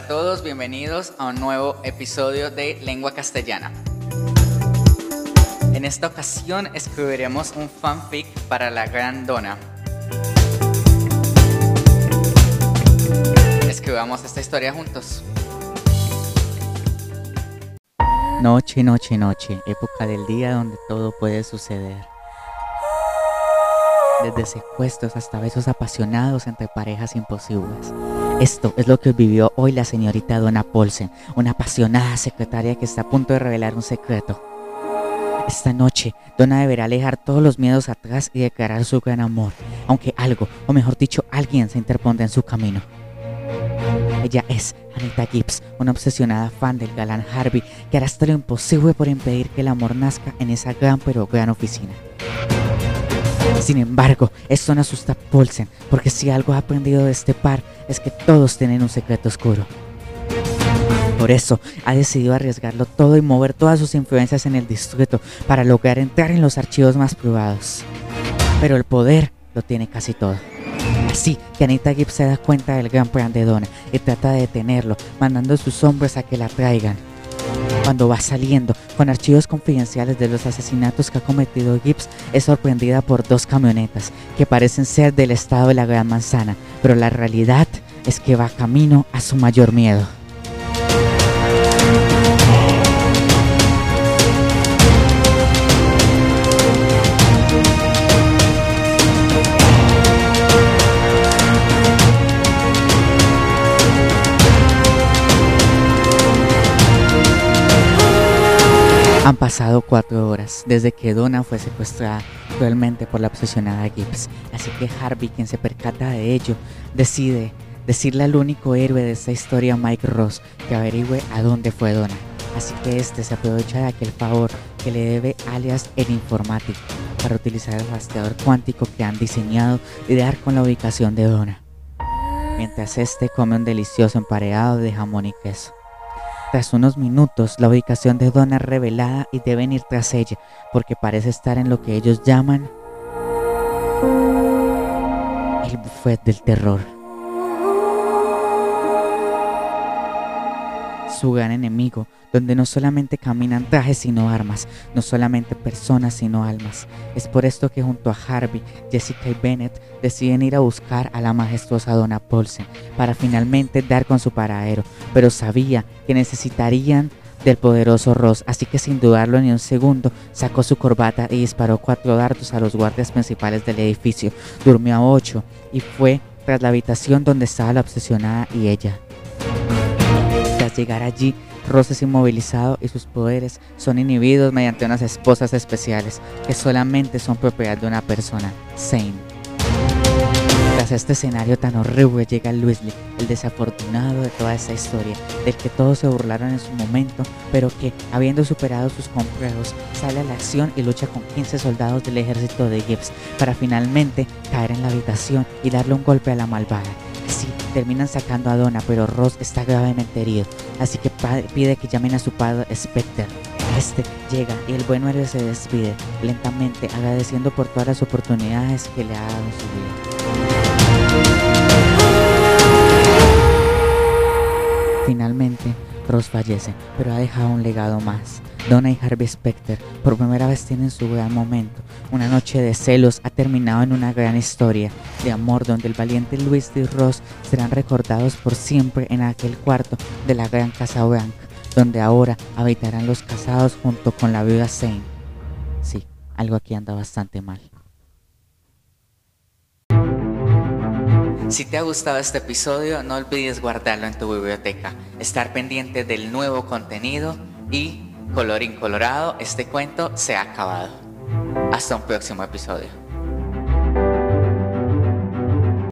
a todos, bienvenidos a un nuevo episodio de Lengua Castellana. En esta ocasión escribiremos un fanfic para la gran dona. Escribamos esta historia juntos. Noche, noche, noche, época del día donde todo puede suceder. Desde secuestros hasta besos apasionados entre parejas imposibles. Esto es lo que vivió hoy la señorita Donna Paulsen, una apasionada secretaria que está a punto de revelar un secreto. Esta noche, Donna deberá alejar todos los miedos atrás y declarar su gran amor, aunque algo, o mejor dicho, alguien se interponga en su camino. Ella es Anita Gibbs, una obsesionada fan del galán Harvey que hará hasta lo imposible por impedir que el amor nazca en esa gran pero gran oficina. Sin embargo, esto no asusta a Paulsen, porque si algo ha aprendido de este par es que todos tienen un secreto oscuro. Por eso ha decidido arriesgarlo todo y mover todas sus influencias en el distrito para lograr entrar en los archivos más privados. Pero el poder lo tiene casi todo. Así que Anita Gibbs se da cuenta del gran plan de Donna y trata de detenerlo, mandando a sus hombres a que la traigan. Cuando va saliendo con archivos confidenciales de los asesinatos que ha cometido Gibbs, es sorprendida por dos camionetas que parecen ser del estado de la Gran Manzana, pero la realidad es que va camino a su mayor miedo. Han pasado cuatro horas desde que Donna fue secuestrada cruelmente por la obsesionada Gibbs, así que Harvey, quien se percata de ello, decide decirle al único héroe de esta historia, Mike Ross, que averigüe a dónde fue Donna. Así que este se aprovecha de aquel favor que le debe alias el informático para utilizar el rastreador cuántico que han diseñado y dar con la ubicación de Donna. Mientras este come un delicioso emparedado de jamón y queso. Tras unos minutos, la ubicación de Donna es revelada y deben ir tras ella, porque parece estar en lo que ellos llaman el buffet del terror. Su gran enemigo, donde no solamente caminan trajes sino armas, no solamente personas sino almas. Es por esto que junto a Harvey, Jessica y Bennett deciden ir a buscar a la majestuosa Donna Paulsen para finalmente dar con su paradero, pero sabía que necesitarían del poderoso Ross, así que sin dudarlo ni un segundo, sacó su corbata y disparó cuatro dardos a los guardias principales del edificio. Durmió a ocho y fue tras la habitación donde estaba la obsesionada y ella. Llegar allí, Ross es inmovilizado y sus poderes son inhibidos mediante unas esposas especiales que solamente son propiedad de una persona, Zane. Tras este escenario tan horrible llega Weasley, el desafortunado de toda esta historia, del que todos se burlaron en su momento, pero que, habiendo superado sus complejos, sale a la acción y lucha con 15 soldados del ejército de Gibbs para finalmente caer en la habitación y darle un golpe a la malvada. Terminan sacando a Donna, pero Ross está gravemente herido, así que pide que llamen a su padre Spectre. Este llega y el buen héroe se despide lentamente, agradeciendo por todas las oportunidades que le ha dado su vida. Finalmente, Ross fallece, pero ha dejado un legado más. Donna y Harvey Specter por primera vez tienen su gran momento. Una noche de celos ha terminado en una gran historia de amor donde el valiente Luis y Ross serán recordados por siempre en aquel cuarto de la gran Casa Blanca, donde ahora habitarán los casados junto con la viuda Zane. Sí, algo aquí anda bastante mal. Si te ha gustado este episodio, no olvides guardarlo en tu biblioteca, estar pendiente del nuevo contenido y, colorín colorado, este cuento se ha acabado. Hasta un próximo episodio.